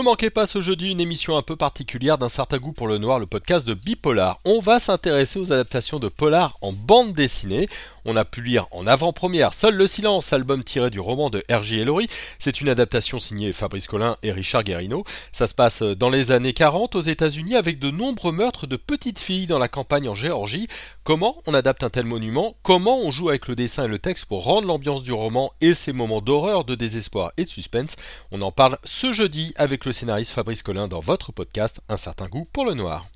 manquez pas ce jeudi une émission un peu particulière d'un certain goût pour le noir, le podcast de Bipolar. On va s'intéresser aux adaptations de Polar en bande dessinée. On a pu lire en avant-première Seul le silence, album tiré du roman de R.J. Ellory. C'est une adaptation signée Fabrice Collin et Richard Guérino. Ça se passe dans les années 40 aux États-Unis avec de nombreux meurtres de petites filles dans la campagne en Géorgie. Comment on adapte un tel monument? Comment on joue avec le dessin et le texte pour rendre l'ambiance du roman et ses moments d'horreur, de désespoir et de suspense? On en parle ce jeudi le scénariste Fabrice Collin dans votre podcast Un certain goût pour le noir.